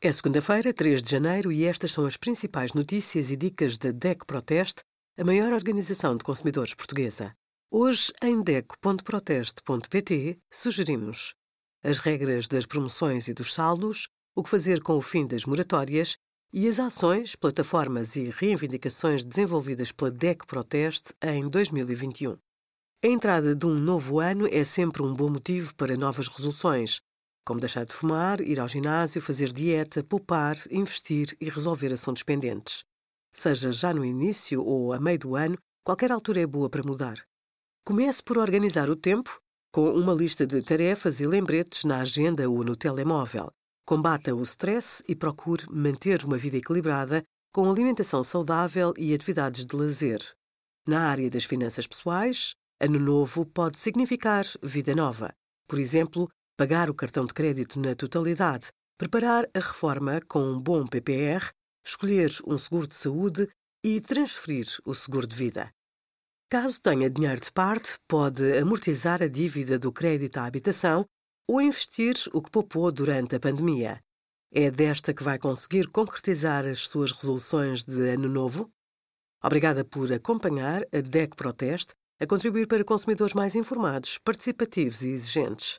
É segunda-feira, 3 de janeiro, e estas são as principais notícias e dicas da DEC Proteste, a maior organização de consumidores portuguesa. Hoje, em DEC.proteste.pt, sugerimos as regras das promoções e dos saldos, o que fazer com o fim das moratórias e as ações, plataformas e reivindicações desenvolvidas pela DEC Proteste em 2021. A entrada de um novo ano é sempre um bom motivo para novas resoluções como deixar de fumar, ir ao ginásio, fazer dieta, poupar, investir e resolver assuntos pendentes. Seja já no início ou a meio do ano, qualquer altura é boa para mudar. Comece por organizar o tempo com uma lista de tarefas e lembretes na agenda ou no telemóvel. Combata o stress e procure manter uma vida equilibrada com alimentação saudável e atividades de lazer. Na área das finanças pessoais, Ano Novo pode significar vida nova. Por exemplo, pagar o cartão de crédito na totalidade, preparar a reforma com um bom PPR, escolher um seguro de saúde e transferir o seguro de vida. Caso tenha dinheiro de parte, pode amortizar a dívida do crédito à habitação ou investir o que poupou durante a pandemia. É desta que vai conseguir concretizar as suas resoluções de ano novo? Obrigada por acompanhar a DEC Proteste a contribuir para consumidores mais informados, participativos e exigentes.